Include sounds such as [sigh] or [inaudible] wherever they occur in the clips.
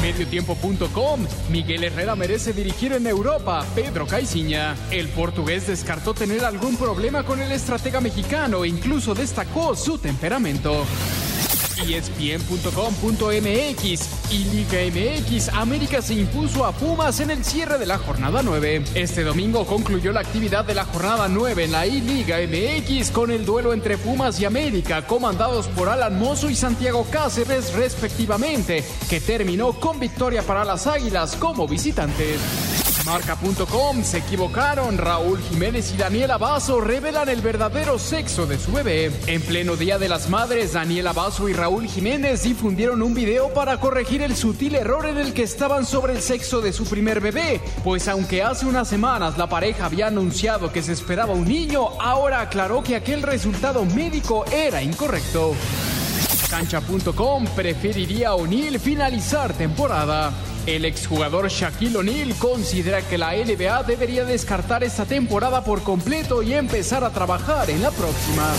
Mediotiempo.com. Miguel Herrera merece dirigir en Europa. Pedro Caiciña. El portugués descartó tener algún problema con el estratega mexicano e incluso destacó su temperamento. ESPN.com.mx y Liga MX, América se impuso a Pumas en el cierre de la jornada 9. Este domingo concluyó la actividad de la jornada 9 en la I-Liga MX con el duelo entre Pumas y América, comandados por Alan Mozo y Santiago Cáceres respectivamente, que terminó con victoria para las Águilas como visitantes. Marca.com se equivocaron. Raúl Jiménez y Daniela Basso revelan el verdadero sexo de su bebé. En pleno Día de las Madres, Daniela Basso y Raúl Jiménez difundieron un video para corregir el sutil error en el que estaban sobre el sexo de su primer bebé. Pues aunque hace unas semanas la pareja había anunciado que se esperaba un niño, ahora aclaró que aquel resultado médico era incorrecto. Cancha.com preferiría O'Neill finalizar temporada. El exjugador Shaquille O'Neal considera que la NBA debería descartar esta temporada por completo y empezar a trabajar en la próxima.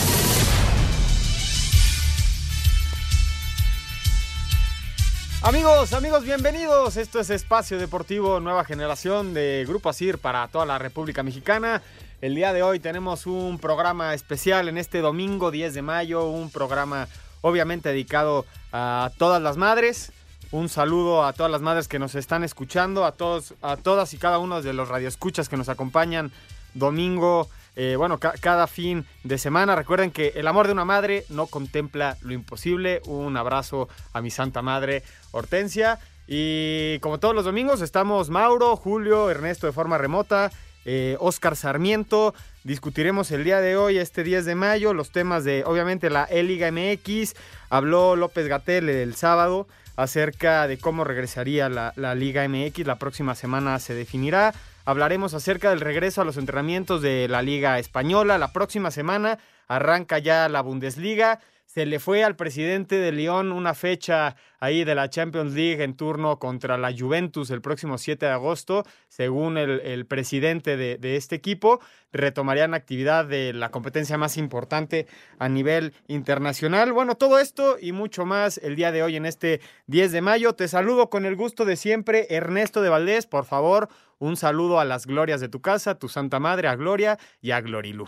Amigos, amigos, bienvenidos. Esto es Espacio Deportivo Nueva Generación de Grupo ASIR para toda la República Mexicana. El día de hoy tenemos un programa especial en este domingo 10 de mayo, un programa obviamente dedicado a todas las madres. Un saludo a todas las madres que nos están escuchando, a todos, a todas y cada uno de los radioescuchas que nos acompañan domingo, eh, bueno, cada fin de semana. Recuerden que el amor de una madre no contempla lo imposible. Un abrazo a mi santa madre Hortensia. Y como todos los domingos, estamos Mauro, Julio, Ernesto de forma remota, eh, Oscar Sarmiento. Discutiremos el día de hoy, este 10 de mayo, los temas de, obviamente, la E-Liga MX. Habló López Gatel el sábado acerca de cómo regresaría la, Liga MX. La próxima semana se definirá. Hablaremos acerca del regreso a los entrenamientos de la Liga Española. La próxima semana arranca ya la Bundesliga se le fue al presidente de León una fecha ahí de la Champions League en turno contra la Juventus el próximo 7 de agosto. Según el, presidente de, de, este equipo, retomarían actividad de la competencia más importante a nivel internacional. Bueno, todo esto y mucho más el día de hoy en este 10 de mayo. Te saludo con el gusto de siempre, Ernesto de Valdés. Por favor, un saludo a las glorias de tu casa, tu Santa Madre, a Gloria y a Glorilú.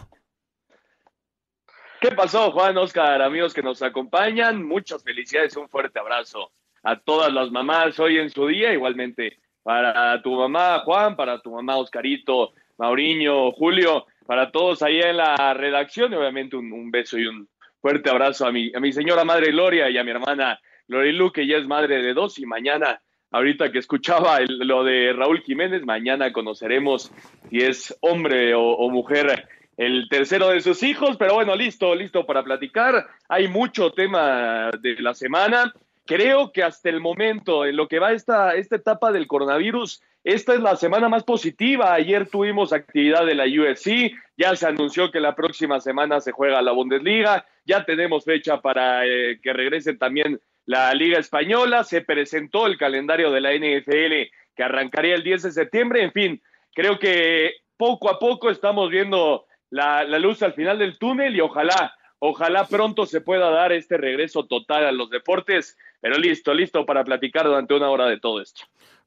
¿Qué pasó, Juan, Oscar, amigos que nos acompañan? Muchas felicidades, un fuerte abrazo a todas las mamás hoy en su día, igualmente para tu mamá, Juan, para tu mamá, Oscarito, Mauriño, Julio, para todos ahí en la redacción, y obviamente un, beso y un fuerte abrazo a mi, a mi señora madre Gloria y a mi hermana Lorilu, que ya es madre de dos, y mañana, ahorita que escuchaba lo de Raúl Jiménez, mañana conoceremos si es hombre o mujer el tercero de sus hijos, pero bueno, listo, listo para platicar. Hay mucho tema de la semana. Creo que hasta el momento, en lo que va esta, esta etapa del coronavirus, esta es la semana más positiva. Ayer tuvimos actividad de la UFC, ya se anunció que la próxima semana se juega la Bundesliga, ya tenemos fecha para eh, que regrese también la Liga Española, se presentó el calendario de la NFL que arrancaría el 10 de septiembre, en fin, creo que poco a poco estamos viendo la, luz al final del túnel y ojalá, ojalá pronto se pueda dar este regreso total a los deportes, pero listo, listo para platicar durante una hora de todo esto.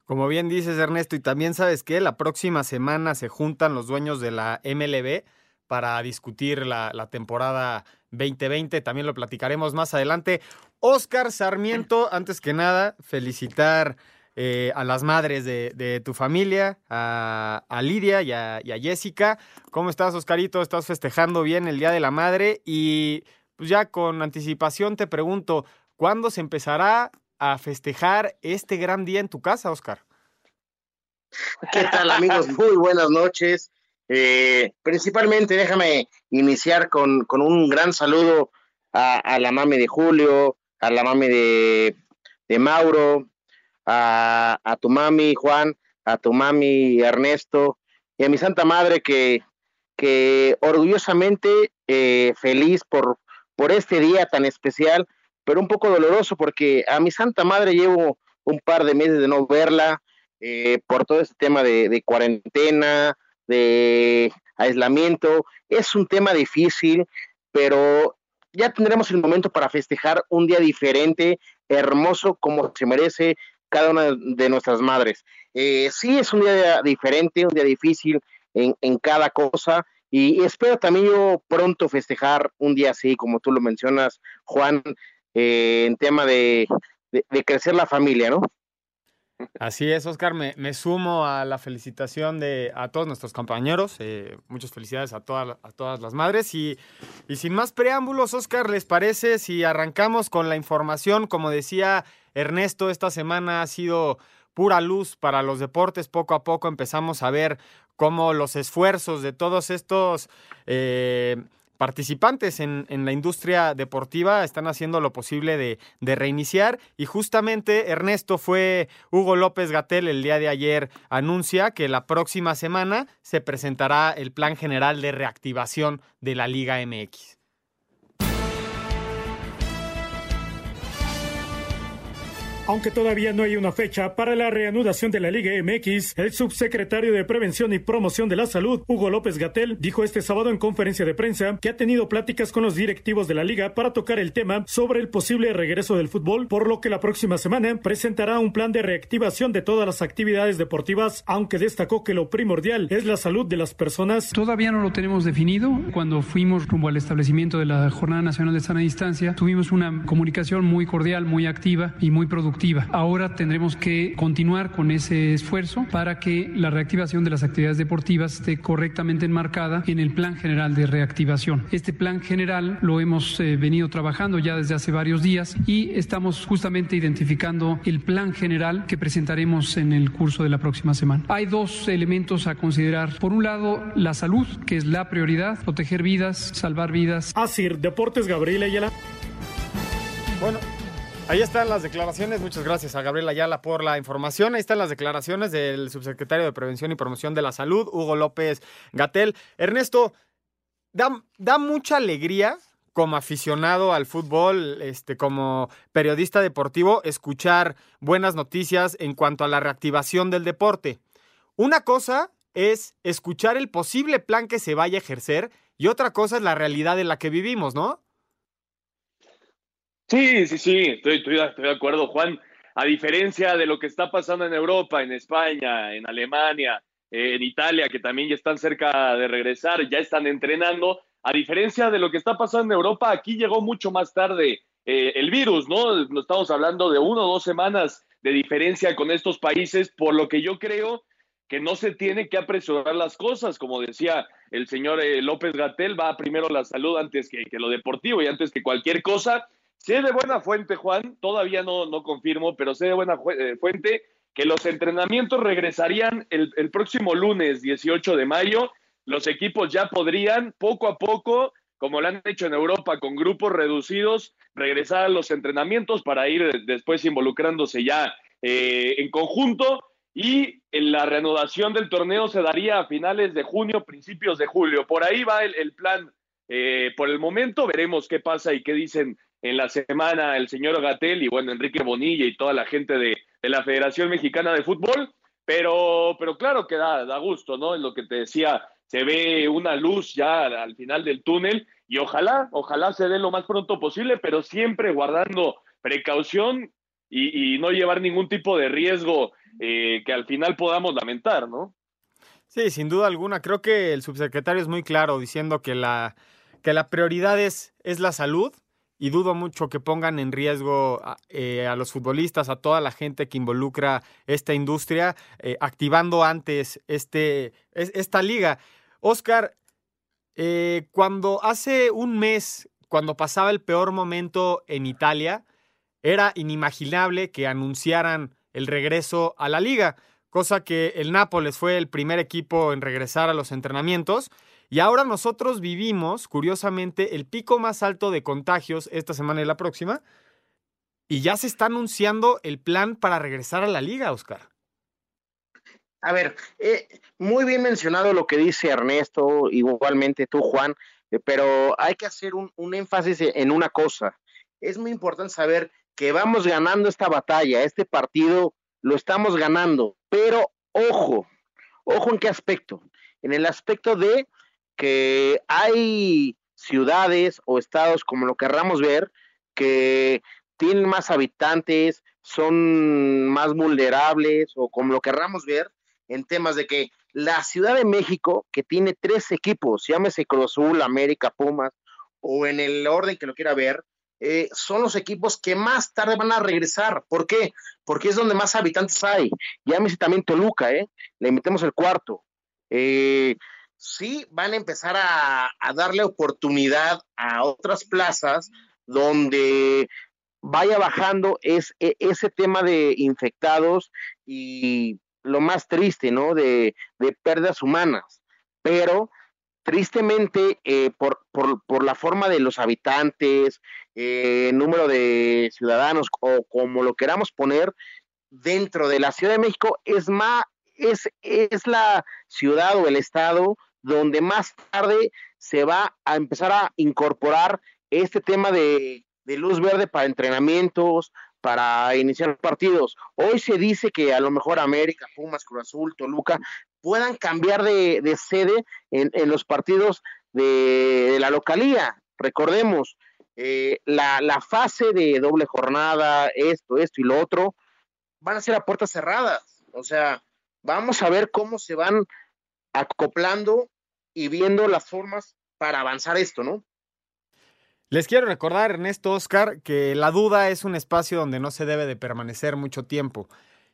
Como bien dices, Ernesto, y también sabes que la próxima semana se juntan los dueños de la MLB para discutir la, la, temporada 2020. También lo platicaremos más adelante. Oscar Sarmiento, antes que nada, felicitar eh, a las madres de, tu familia, a, Lidia y a, Jessica. ¿Cómo estás, Oscarito? ¿Estás festejando bien el Día de la Madre? Y pues ya con anticipación te pregunto, ¿cuándo se empezará a festejar este gran día en tu casa, Oscar? ¿Qué tal, amigos? Muy buenas noches. Eh, principalmente déjame iniciar con, con un gran saludo a, la mami de Julio, a la mami de, de Mauro, a, tu mami Juan, a tu mami Ernesto y a mi Santa Madre que, que orgullosamente eh, feliz por, por este día tan especial, pero un poco doloroso porque a mi santa madre llevo un par de meses de no verla eh, por todo este tema de, cuarentena, de aislamiento. Es un tema difícil, pero ya tendremos el momento para festejar un día diferente, hermoso, como se merece cada una de nuestras madres. Eh, sí, es un día diferente, un día difícil en, en cada cosa, y espero también yo pronto festejar un día así, como tú lo mencionas, Juan, eh, en tema de, crecer la familia, ¿no? Así es, Oscar, me, sumo a la felicitación de a todos nuestros compañeros. Eh, muchas felicidades a, todas a todas las madres. Y, y sin más preámbulos, Oscar, ¿les parece si arrancamos con la información? Como decía Ernesto, esta semana ha sido pura luz para los deportes. Poco a poco empezamos a ver cómo los esfuerzos de todos estos eh, participantes en, la industria deportiva están haciendo lo posible de, de, reiniciar y justamente Ernesto fue Hugo López Gatel el día de ayer anuncia que la próxima semana se presentará el plan general de reactivación de la Liga MX. Aunque todavía no hay una fecha para la reanudación de la Liga MX, el subsecretario de Prevención y Promoción de la Salud, Hugo López Gatel, dijo este sábado en conferencia de prensa que ha tenido pláticas con los directivos de la liga para tocar el tema sobre el posible regreso del fútbol, por lo que la próxima semana presentará un plan de reactivación de todas las actividades deportivas, aunque destacó que lo primordial es la salud de las personas. Todavía no lo tenemos definido. Cuando fuimos rumbo al establecimiento de la Jornada Nacional de Sana Distancia, tuvimos una comunicación muy cordial, muy activa y muy productiva Ahora tendremos que continuar con ese esfuerzo para que la reactivación de las actividades deportivas esté correctamente enmarcada en el Plan General de Reactivación. Este plan general lo hemos eh, venido trabajando ya desde hace varios días y estamos justamente identificando el plan general que presentaremos en el curso de la próxima semana. Hay dos elementos a considerar. Por un lado, la salud, que es la prioridad, proteger vidas, salvar vidas. Asir Deportes Gabriela Ayala. Bueno, Ahí están las declaraciones. Muchas gracias a Gabriela Ayala por la información. Ahí están las declaraciones del subsecretario de Prevención y Promoción de la Salud, Hugo López Gatel. Ernesto, da, da mucha alegría como aficionado al fútbol, este, como periodista deportivo, escuchar buenas noticias en cuanto a la reactivación del deporte. Una cosa es escuchar el posible plan que se vaya a ejercer y otra cosa es la realidad en la que vivimos, ¿no? Sí, sí, sí, estoy, estoy, de acuerdo, Juan. A diferencia de lo que está pasando en Europa, en España, en Alemania, eh, en Italia, que también ya están cerca de regresar, ya están entrenando, a diferencia de lo que está pasando en Europa, aquí llegó mucho más tarde eh, el virus, ¿no? Estamos hablando de uno o dos semanas de diferencia con estos países, por lo que yo creo que no se tiene que apresurar las cosas, como decía el señor eh, López Gatel, va primero la salud antes que, que lo deportivo y antes que cualquier cosa Sé de buena fuente, Juan, todavía no, no confirmo, pero sé de buena eh, fuente que los entrenamientos regresarían el, próximo lunes 18 de mayo. Los equipos ya podrían poco a poco, como lo han hecho en Europa con grupos reducidos, regresar a los entrenamientos para ir después involucrándose ya eh, en conjunto. Y la reanudación del torneo se daría a finales de junio, principios de julio. Por ahí va el, plan. Eh, por el momento veremos qué pasa y qué dicen en la semana el señor Gatel y bueno, Enrique Bonilla y toda la gente de, la Federación Mexicana de Fútbol, pero, pero claro que da, da gusto, ¿no? En lo que te decía, se ve una luz ya al final del túnel y ojalá, ojalá se dé lo más pronto posible, pero siempre guardando precaución y, no llevar ningún tipo de riesgo eh, que al final podamos lamentar, ¿no? Sí, sin duda alguna. Creo que el subsecretario es muy claro diciendo que la, que la prioridad es, es la salud y dudo mucho que pongan en riesgo eh, a, los futbolistas, a toda la gente que involucra esta industria, eh, activando antes este, esta liga. Oscar, eh, cuando hace un mes, cuando pasaba el peor momento en Italia, era inimaginable que anunciaran el regreso a la liga, cosa que el Nápoles fue el primer equipo en regresar a los entrenamientos y ahora nosotros vivimos, curiosamente, el pico más alto de contagios esta semana y la próxima. Y ya se está anunciando el plan para regresar a la liga, Oscar. A ver, eh, muy bien mencionado lo que dice Ernesto, igualmente tú, Juan. eh, pero hay que hacer un, un énfasis en una cosa. Es muy importante saber que vamos ganando esta batalla, este partido lo estamos ganando, pero ojo, ojo en qué aspecto. En el aspecto de que hay ciudades o estados, como lo querramos ver, que tienen más habitantes, son más vulnerables o como lo querramos ver en temas de que la Ciudad de México, que tiene tres equipos, llámese Cruz Azul, América, Pumas, o en el orden que lo quiera ver, eh, son los equipos que más tarde van a regresar. ¿Por qué? Porque es donde más habitantes hay. Llámese también Toluca, ¿eh? Le metemos el cuarto. Eh, sí van a empezar a, darle oportunidad a otras plazas donde vaya bajando es, e, ese tema de infectados y lo más triste, ¿no? De, pérdidas humanas. Pero tristemente, eh, por, por, la forma de los habitantes, eh, número de ciudadanos o como lo queramos poner, dentro de la Ciudad de México es más, es, es la ciudad o el estado donde más tarde se va a empezar a incorporar este tema de, luz verde para entrenamientos, para iniciar partidos. Hoy se dice que a lo mejor América, Pumas, Cruz Azul, Toluca puedan cambiar de, sede en, los partidos de, la localía. Recordemos, eh, la, la, fase de doble jornada, esto, esto y lo otro, van a ser a puertas cerradas. O sea, vamos a ver cómo se van acoplando y viendo las formas para avanzar esto, ¿no? Les quiero recordar, Ernesto Oscar, que la duda es un espacio donde no se debe de permanecer mucho tiempo.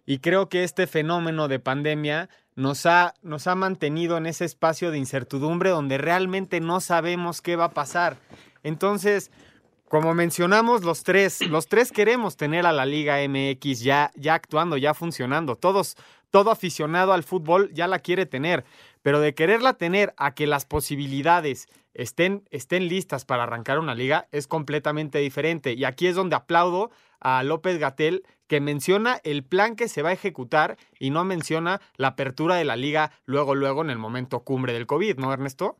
Y creo que este fenómeno de pandemia nos ha, nos ha mantenido en ese espacio de incertidumbre donde realmente no sabemos qué va a pasar. Entonces, como mencionamos, los tres, los tres queremos tener a la Liga MX ya, ya actuando, ya funcionando. Todos, todo aficionado al fútbol ya la quiere tener pero de quererla tener a que las posibilidades estén, estén listas para arrancar una liga es completamente diferente. Y aquí es donde aplaudo a López Gatel que menciona el plan que se va a ejecutar y no menciona la apertura de la liga luego, luego en el momento cumbre del COVID, ¿no, Ernesto?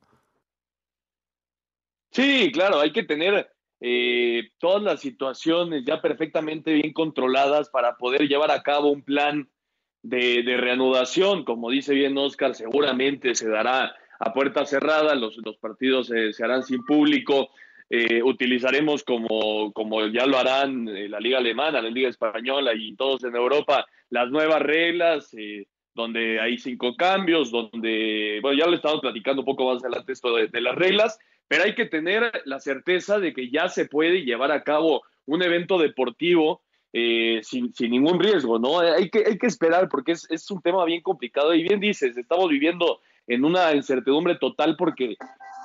Sí, claro, hay que tener eh, todas las situaciones ya perfectamente bien controladas para poder llevar a cabo un plan de, reanudación. Como dice bien Oscar, seguramente se dará a puerta cerrada, los, los partidos se harán sin público. Eh, utilizaremos como, como ya lo harán eh, la Liga Alemana, la Liga Española y todos en Europa, las nuevas reglas, eh, donde hay cinco cambios, donde, bueno, ya lo estamos platicando un poco más adelante esto de, de, las reglas, pero hay que tener la certeza de que ya se puede llevar a cabo un evento deportivo eh, sin, ningún riesgo, ¿no? Hay que, hay que esperar porque es, un tema bien complicado y bien dices, estamos viviendo en una incertidumbre total porque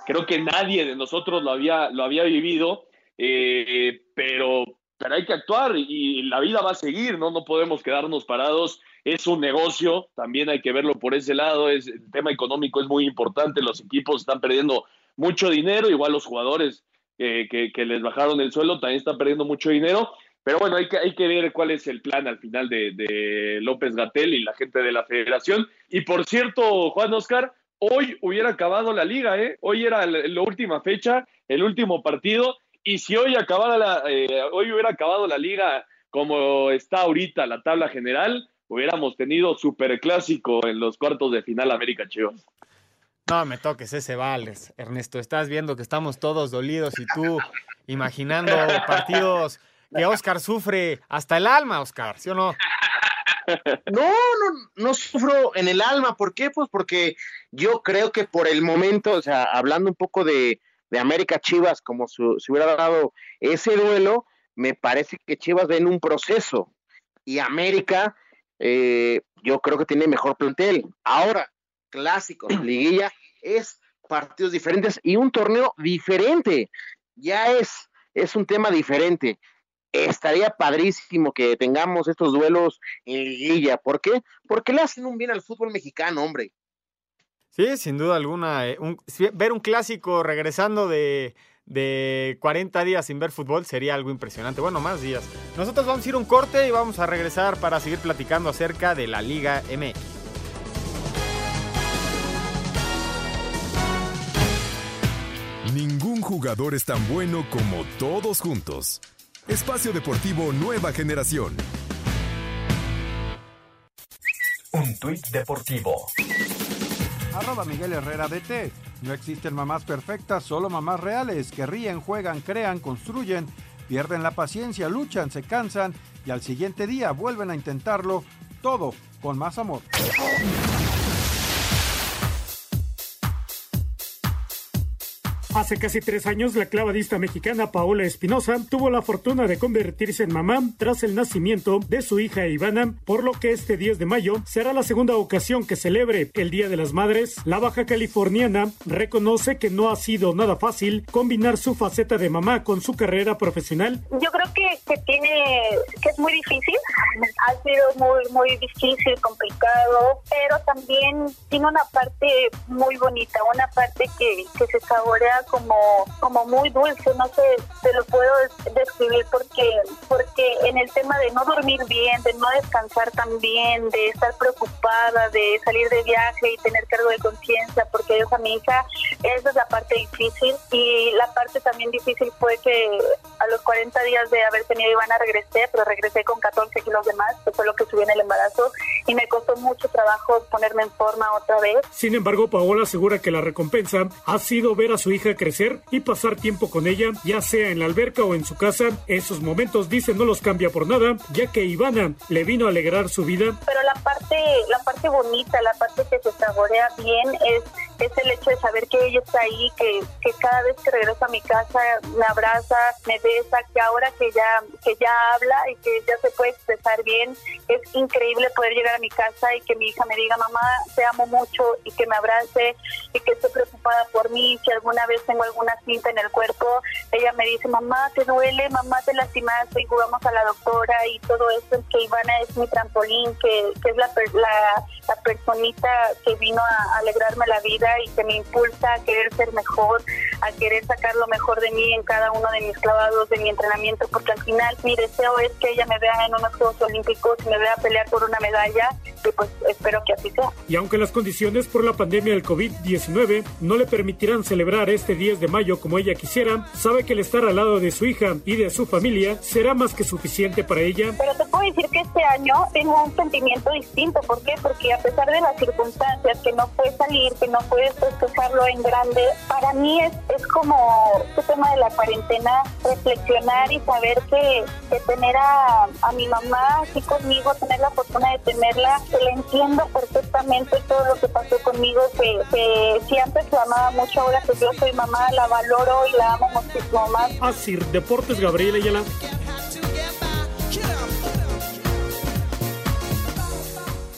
creo que nadie de nosotros lo había, lo había vivido, eh, pero, pero hay que actuar y la vida va a seguir, ¿no? No podemos quedarnos parados. Es un negocio, también hay que verlo por ese lado. Es, el tema económico es muy importante, los equipos están perdiendo mucho dinero, igual los jugadores que, que les bajaron el suelo también están perdiendo mucho dinero pero bueno, hay que, hay que ver cuál es el plan al final de, López Gatel y la gente de la federación. Y por cierto, Juan Oscar, hoy hubiera acabado la liga, ¿eh? Hoy era la, última fecha, el último partido. Y si hoy, acabara la, eh, hoy hubiera acabado la liga como está ahorita la tabla general, hubiéramos tenido superclásico en los cuartos de final América Chivas. No me toques ese vales, Ernesto. Estás viendo que estamos todos dolidos y tú imaginando partidos que Oscar sufre hasta el alma, Oscar, ¿sí o no? [laughs] No, no, no sufro en el alma. ¿Por qué? Pues porque yo creo que por el momento, o sea, hablando un poco de, América Chivas, como si hubiera dado ese duelo, me parece que Chivas ven un proceso y América, eh, yo creo que tiene mejor plantel. Ahora, clásicos, [clears throat] liguilla, es partidos diferentes y un torneo diferente. Ya es, es un tema diferente estaría padrísimo que tengamos estos duelos en liguilla. ¿Por qué? Porque le hacen un bien al fútbol mexicano, hombre. Sí, sin duda alguna. Eh, ver un clásico regresando de, 40 días sin ver fútbol sería algo impresionante. Bueno, más días. Nosotros vamos a ir un corte y vamos a regresar para seguir platicando acerca de la Liga MX. jugador es tan bueno como todos juntos. Espacio Deportivo Nueva Generación. Un tuit deportivo. Arroba Miguel Herrera DT. No existen mamás perfectas, solo mamás reales que ríen, juegan, crean, construyen, pierden la paciencia, luchan, se cansan y al siguiente día vuelven a intentarlo, todo con más amor. Hace casi tres años, la clavadista mexicana Paola Espinosa tuvo la fortuna de convertirse en mamá tras el nacimiento de su hija Ivana, por lo que este 10 de mayo será la segunda ocasión que celebre el Día de las Madres. La baja californiana reconoce que no ha sido nada fácil combinar su faceta de mamá con su carrera profesional. Yo creo que, que tiene, que es muy difícil, ha sido muy, muy difícil, complicado, pero también tiene una parte muy bonita, una parte que, que se saborea como, como muy dulce, no sé, te lo puedo describir porque, porque en el tema de no dormir bien, de no descansar tan bien, de estar preocupada, de salir de viaje y tener cargo de conciencia porque es a mi hija, esa es la parte difícil y la parte también difícil fue que a los 40 días de haber tenido Ivana regresé, pero regresé con 14 kilos de más, que fue lo que subí en el embarazo y me costó mucho trabajo ponerme en forma otra vez. Sin embargo, Paola asegura que la recompensa ha sido ver a su hija crecer y pasar tiempo con ella, ya sea en la alberca o en su casa. Esos momentos, dice, no los cambia por nada, ya que Ivana le vino a alegrar su vida. Pero la parte, la parte bonita, la parte que se saborea bien es es el hecho de saber que ella está ahí, que, que cada vez que regreso a mi casa me abraza, me besa, que ahora que ya, que ya habla y que ya se puede expresar bien, es increíble poder llegar a mi casa y que mi hija me diga, mamá, te amo mucho y que me abrace y que esté preocupada por mí, si alguna vez tengo alguna cinta en el cuerpo, ella me dice, mamá, te duele, mamá, te lastimaste y jugamos a la doctora y todo eso, que Ivana es mi trampolín, que, que es la, la, la personita que vino a alegrarme la vida y que me impulsa a querer ser mejor, a querer sacar lo mejor de mí en cada uno de mis clavados, de mi entrenamiento, porque al final mi deseo es que ella me vea en unos Juegos Olímpicos y me vea pelear por una medalla y pues espero que así sea. Y aunque las condiciones por la pandemia del COVID-19 no le permitirán celebrar este 10 de mayo como ella quisiera, sabe que el estar al lado de su hija y de su familia será más que suficiente para ella. Pero te puedo decir que este año tengo un sentimiento distinto. ¿Por qué? Porque a pesar de las circunstancias, que no puede salir, que no puede festejarlo en grande, para mí es, es como este tema de la cuarentena, reflexionar y saber que, tener a, a mi mamá aquí conmigo, tener la fortuna de tenerla, que le entiendo perfectamente todo lo que pasó conmigo, que, que si antes la amaba mucho, ahora que yo soy mamá, la valoro y la amo muchísimo más. Así, Deportes Gabriela Ayala.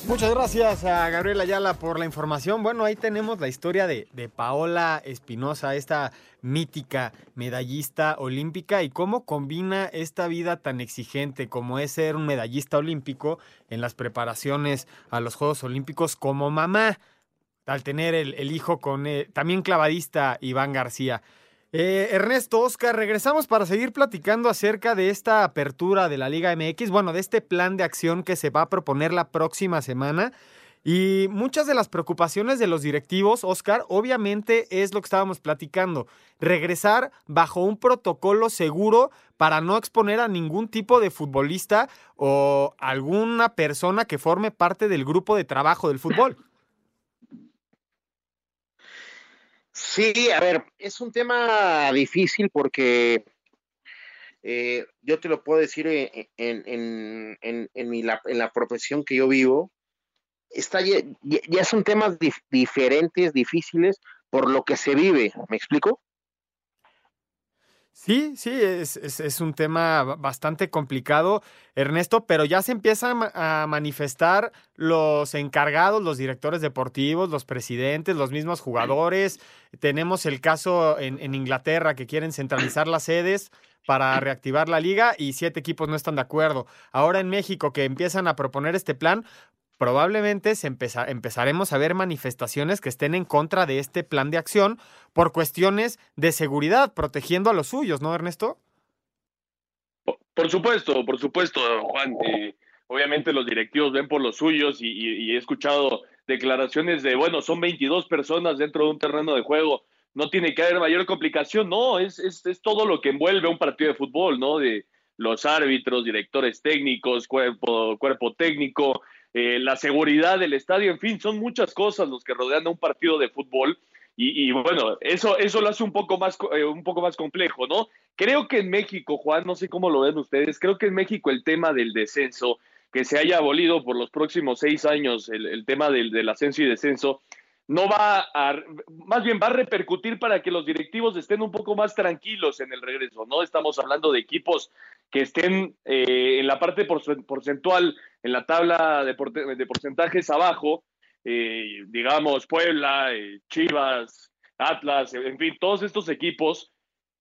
Muchas gracias a Gabriela Ayala por la información. Bueno, ahí tenemos la historia de, Paola Espinosa, esta mítica medallista olímpica y cómo combina esta vida tan exigente como es ser un medallista olímpico en las preparaciones a los Juegos Olímpicos como mamá, al tener el, el hijo con eh, también clavadista Iván García. Eh, Ernesto, Oscar, regresamos para seguir platicando acerca de esta apertura de la Liga MX, bueno, de este plan de acción que se va a proponer la próxima semana. Y muchas de las preocupaciones de los directivos, Oscar, obviamente es lo que estábamos platicando, regresar bajo un protocolo seguro para no exponer a ningún tipo de futbolista o alguna persona que forme parte del grupo de trabajo del fútbol. Sí, a ver, es un tema difícil porque eh, yo te lo puedo decir en, en, en, en, en la profesión que yo vivo, está, ya, ya son temas dif diferentes, difíciles, por lo que se vive, ¿me explico? Sí, sí, es, es, es, un tema bastante complicado, Ernesto, pero ya se empiezan a manifestar los encargados, los directores deportivos, los presidentes, los mismos jugadores. Tenemos el caso en, en Inglaterra que quieren centralizar las sedes para reactivar la liga y siete equipos no están de acuerdo. Ahora en México que empiezan a proponer este plan, probablemente se empeza empezaremos a ver manifestaciones que estén en contra de este plan de acción por cuestiones de seguridad, protegiendo a los suyos, ¿no, Ernesto? Por, supuesto, por supuesto, Juan. Eh, obviamente los directivos ven por los suyos y, y, y, he escuchado declaraciones de, bueno, son 22 personas dentro de un terreno de juego, no tiene que haber mayor complicación, no, es, es, es todo lo que envuelve un partido de fútbol, ¿no? De los árbitros, directores técnicos, cuerpo, cuerpo técnico, eh, la seguridad del estadio, en fin, son muchas cosas los que rodean a un partido de fútbol. Y, bueno, eso, eso lo hace un poco, más, eh, un poco más complejo, ¿no? Creo que en México, Juan, no sé cómo lo ven ustedes, creo que en México el tema del descenso, que se haya abolido por los próximos seis años el, tema del ascenso y descenso, no va a, más bien va a repercutir para que los directivos estén un poco más tranquilos en el regreso, ¿no? Estamos hablando de equipos que estén eh, en la parte porcentual, en la tabla de, porcentajes abajo, eh, digamos Puebla, eh, Chivas, Atlas, en fin, todos estos equipos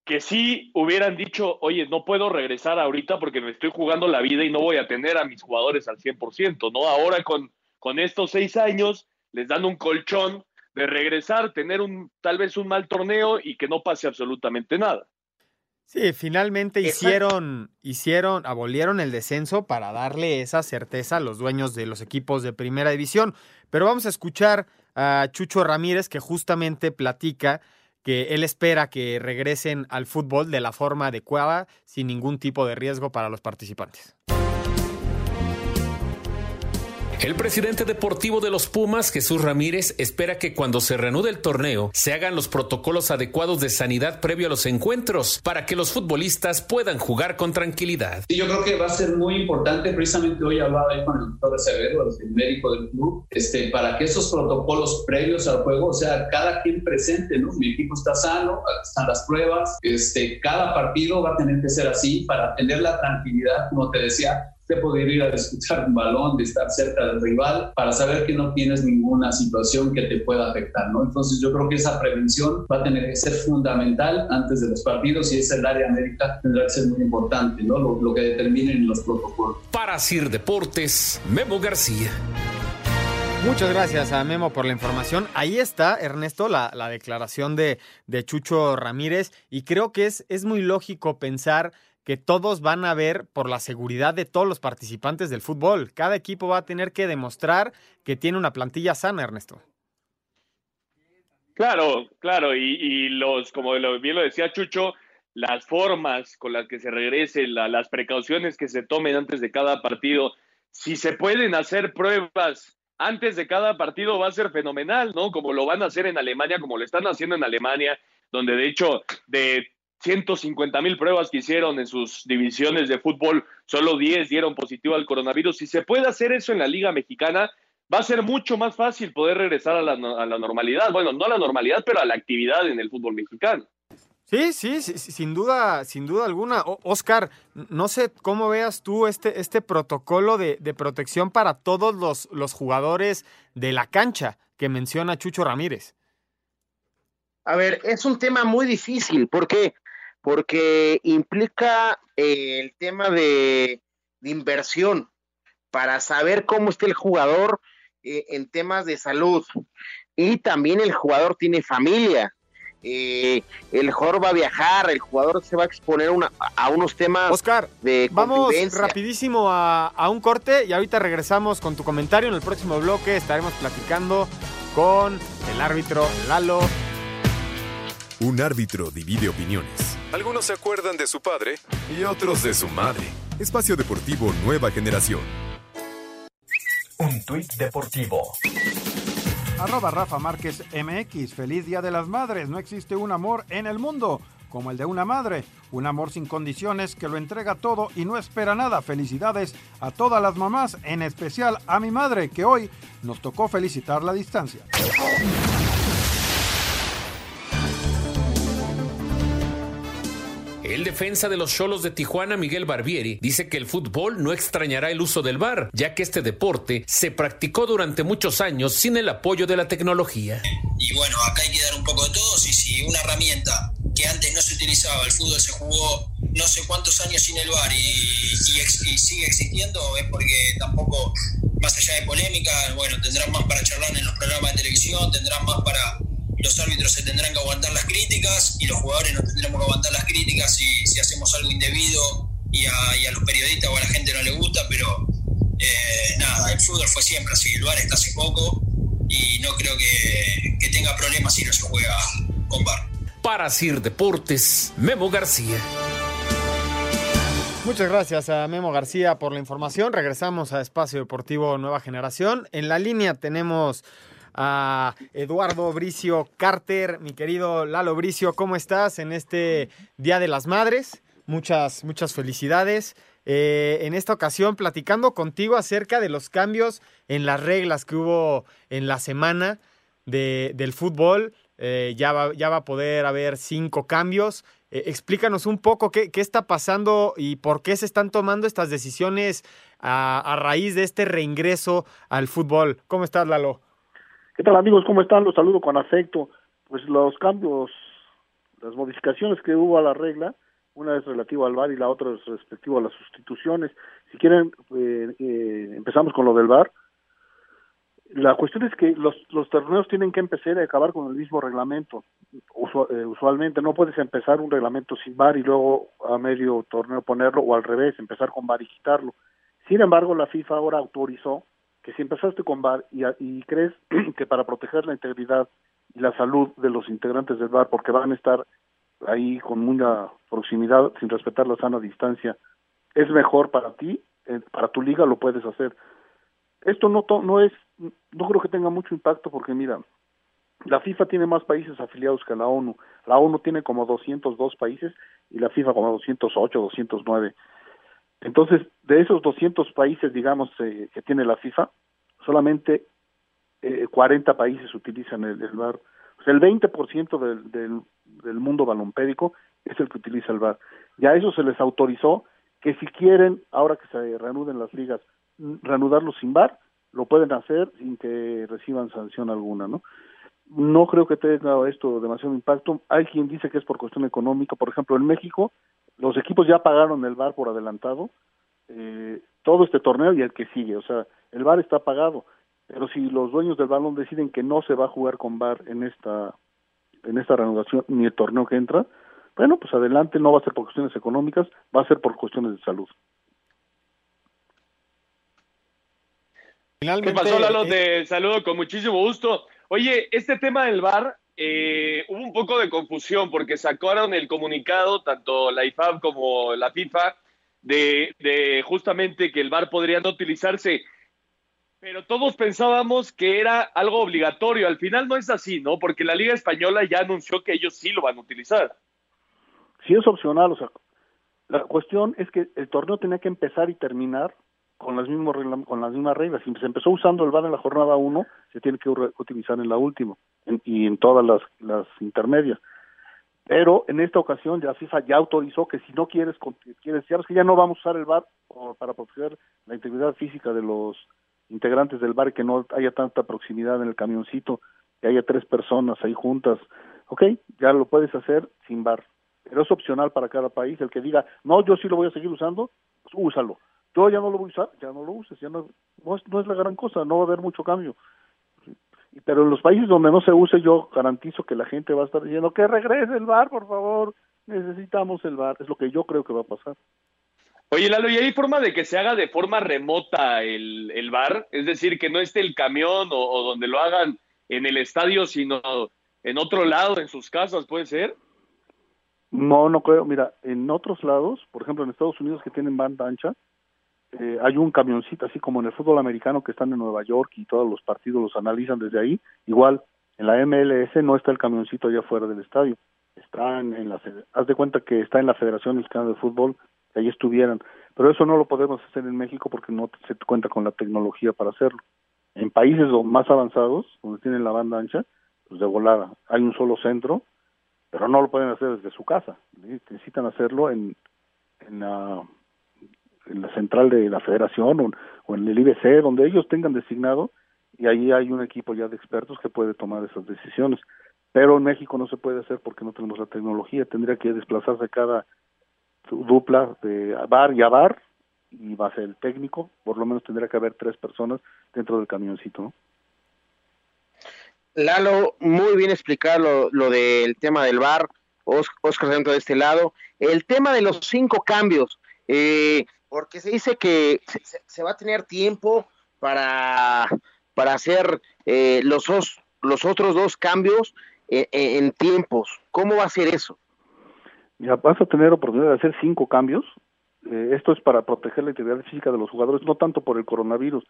que sí hubieran dicho, oye, no puedo regresar ahorita porque me estoy jugando la vida y no voy a tener a mis jugadores al 100%, ¿no? Ahora con, con estos seis años les dan un colchón de regresar, tener un tal vez un mal torneo y que no pase absolutamente nada. Sí, finalmente hicieron, hicieron, abolieron el descenso para darle esa certeza a los dueños de los equipos de primera división. Pero vamos a escuchar a Chucho Ramírez que justamente platica que él espera que regresen al fútbol de la forma adecuada, sin ningún tipo de riesgo para los participantes. El presidente deportivo de los Pumas, Jesús Ramírez, espera que cuando se reanude el torneo se hagan los protocolos adecuados de sanidad previo a los encuentros para que los futbolistas puedan jugar con tranquilidad. Sí, yo creo que va a ser muy importante, precisamente hoy hablaba ahí con el doctor Acevedo, el médico del club, este, para que esos protocolos previos al juego, o sea, cada quien presente, ¿no? Mi equipo está sano, están las pruebas, este, cada partido va a tener que ser así para tener la tranquilidad, como te decía, de poder ir a escuchar un balón, de estar cerca del rival, para saber que no tienes ninguna situación que te pueda afectar, ¿no? Entonces yo creo que esa prevención va a tener que ser fundamental antes de los partidos y es el área médica tendrá que ser muy importante, ¿no? Lo, lo que determinen los protocolos. Para Sir Deportes, Memo García. Muchas gracias a Memo por la información. Ahí está, Ernesto, la, la declaración de, de, Chucho Ramírez y creo que es, es muy lógico pensar que todos van a ver por la seguridad de todos los participantes del fútbol. Cada equipo va a tener que demostrar que tiene una plantilla sana, Ernesto. Claro, claro, y, los, como bien lo decía Chucho, las formas con las que se regrese, las precauciones que se tomen antes de cada partido, si se pueden hacer pruebas antes de cada partido va a ser fenomenal, ¿no? Como lo van a hacer en Alemania, como lo están haciendo en Alemania, donde de hecho de 150 mil pruebas que hicieron en sus divisiones de fútbol, solo 10 dieron positivo al coronavirus. Si se puede hacer eso en la Liga Mexicana, va a ser mucho más fácil poder regresar a la, a la normalidad. Bueno, no a la normalidad, pero a la actividad en el fútbol mexicano. Sí, sí, sí, sin duda, sin duda alguna. Oscar, no sé cómo veas tú este, este protocolo de, de protección para todos los, los jugadores de la cancha que menciona Chucho Ramírez. A ver, es un tema muy difícil porque porque implica eh, el tema de, de, inversión para saber cómo está el jugador eh, en temas de salud. Y también el jugador tiene familia. Eh, el jugador va a viajar, el jugador se va a exponer una, a unos temas Oscar, de vamos rapidísimo a, a un corte y ahorita regresamos con tu comentario. En el próximo bloque estaremos platicando con el árbitro Lalo. Un árbitro divide opiniones. Algunos se acuerdan de su padre y otros de su madre. Espacio Deportivo Nueva Generación. Un tuit deportivo. Arroba Rafa Márquez MX. Feliz Día de las Madres. No existe un amor en el mundo como el de una madre. Un amor sin condiciones que lo entrega todo y no espera nada. Felicidades a todas las mamás, en especial a mi madre, que hoy nos tocó felicitar la distancia. El defensa de los Cholos de Tijuana, Miguel Barbieri, dice que el fútbol no extrañará el uso del VAR, ya que este deporte se practicó durante muchos años sin el apoyo de la tecnología. Y bueno, acá hay que dar un poco de todos y si una herramienta que antes no se utilizaba, el fútbol se jugó no sé cuántos años sin el VAR y, y, y sigue existiendo, es porque tampoco, más allá de polémica, bueno, tendrán más para charlar en los programas de televisión, tendrán más para los árbitros se tendrán que aguantar las críticas y los jugadores no tendremos que aguantar las críticas si, si hacemos algo indebido y a, y a, los periodistas o a la gente no le gusta, pero eh, nada, el fútbol fue siempre así, el VAR está hace poco y no creo que, que tenga problemas si no se juega con VAR. Para Sir Deportes, Memo García. Muchas gracias a Memo García por la información. Regresamos a Espacio Deportivo Nueva Generación. En la línea tenemos a Eduardo Bricio Carter. Mi querido Lalo Bricio, ¿cómo estás en este Día de las Madres? Muchas, muchas felicidades. Eh, en esta ocasión platicando contigo acerca de los cambios en las reglas que hubo en la semana de, del fútbol. Eh, ya, va, ya va a poder haber cinco cambios. Eh, explícanos un poco qué, qué, está pasando y por qué se están tomando estas decisiones a, a, raíz de este reingreso al fútbol. ¿Cómo estás, Lalo? ¿Qué tal, amigos? ¿Cómo están? Los saludo con afecto. Pues los cambios, las modificaciones que hubo a la regla, una es relativa al VAR y la otra es respectivo a las sustituciones. Si quieren, eh, eh, empezamos con lo del VAR. La cuestión es que los, torneos tienen que empezar a acabar con el mismo reglamento. Eh, usualmente no puedes empezar un reglamento sin VAR y luego a medio torneo ponerlo o al revés, empezar con VAR y quitarlo. Sin embargo, la FIFA ahora autorizó que si empezaste con VAR y, y crees [clears throat] que para proteger la integridad y la salud de los integrantes del VAR, porque van a estar ahí con mucha proximidad sin respetar la sana distancia, es mejor para ti, eh, para tu liga lo puedes hacer. Esto no, no es, no creo que tenga mucho impacto porque mira, la FIFA tiene más países afiliados que la ONU. La ONU tiene como 202 países y la FIFA como 208, 209. Entonces, de esos 200 países, digamos, eh, que tiene la FIFA, solamente eh, 40 países utilizan el, el VAR. O sea, el 20% del, del, mundo balompédico es el que utiliza el VAR. Ya eso se les autorizó que si quieren, ahora que se reanuden las ligas, reanudarlo sin VAR, lo pueden hacer sin que reciban sanción alguna, ¿no? No creo que tenga esto demasiado impacto. Hay quien dice que es por cuestión económica. Por ejemplo, en México, los equipos ya pagaron el VAR por adelantado, eh, todo este torneo y el que sigue. O sea, el VAR está pagado. Pero si los dueños del balón deciden que no se va a jugar con VAR en esta, en esta reanudación ni el torneo que entra, bueno, pues adelante, no va a ser por cuestiones económicas, va a ser por cuestiones de salud. Finalmente, ¿Qué pasó, Lalo? Te saludo con muchísimo gusto. Oye, este tema del VAR, eh, hubo un poco de confusión porque sacaron el comunicado, tanto la IFAB como la FIFA, de, justamente que el VAR podría no utilizarse. Pero todos pensábamos que era algo obligatorio. Al final no es así, ¿no? Porque la Liga Española ya anunció que ellos sí lo van a utilizar. Sí es opcional, o sea, la cuestión es que el torneo tenía que empezar y terminar con las mismas reglas, con las mismas reglas. Si se empezó usando el VAR en la jornada 1, se tiene que utilizar en la última en, y en todas las, las intermedias. Pero en esta ocasión ya FIFA ya autorizó que si no quieres, quieres ya que ya no vamos a usar el VAR para proteger la integridad física de los integrantes del bar, que no haya tanta proximidad en el camioncito, que haya tres personas ahí juntas. Ok, ya lo puedes hacer sin bar, pero es opcional para cada país. El que diga, no, yo sí lo voy a seguir usando, pues úsalo. Yo ya no lo voy a usar, ya no lo uses, ya no, no es, no es la gran cosa, no va a haber mucho cambio. Pero en los países donde no se use, yo garantizo que la gente va a estar diciendo que regrese el bar, por favor, necesitamos el bar, es lo que yo creo que va a pasar. Oye, Lalo, ¿y hay forma de que se haga de forma remota el, el bar? Es decir, que no esté el camión o, o, donde lo hagan en el estadio, sino en otro lado, en sus casas, ¿puede ser? No, no creo. Mira, en otros lados, por ejemplo en Estados Unidos que tienen banda ancha, eh, hay un camioncito, así como en el fútbol americano que están en Nueva York y todos los partidos los analizan desde ahí. Igual, en la MLS no está el camioncito allá fuera del estadio. Está en, la, haz de cuenta que está en la Federación Mexicana de Fútbol, que ahí estuvieran. Pero eso no lo podemos hacer en México porque no se cuenta con la tecnología para hacerlo. En países más avanzados, donde tienen la banda ancha, pues de volada, hay un solo centro, pero no lo pueden hacer desde su casa. Necesitan hacerlo en, en la en la central de la federación o, en el IBC, donde ellos tengan designado, y ahí hay un equipo ya de expertos que puede tomar esas decisiones. Pero en México no se puede hacer porque no tenemos la tecnología, tendría que desplazarse cada dupla de bar y a bar, y va a ser el técnico, por lo menos tendría que haber tres personas dentro del camioncito, ¿no? Lalo, muy bien explicado lo, lo del tema del bar, Oscar dentro de este lado. El tema de los cinco cambios, eh, porque se dice que se, se, va a tener tiempo para, para hacer eh, los, los otros dos cambios en, tiempos. ¿Cómo va a ser eso? Ya vas a tener oportunidad de hacer cinco cambios. Eh, esto es para proteger la integridad física de los jugadores, no tanto por el coronavirus,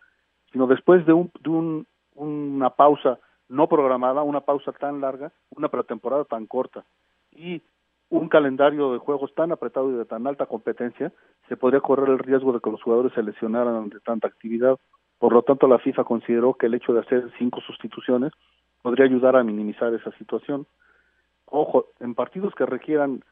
sino después de, un, de un, una pausa no programada, una pausa tan larga, una pretemporada tan corta y un calendario de juegos tan apretado y de tan alta competencia, se podría correr el riesgo de que los jugadores se lesionaran de tanta actividad. Por lo tanto, la FIFA consideró que el hecho de hacer cinco sustituciones podría ayudar a minimizar esa situación. Ojo, en partidos que requieran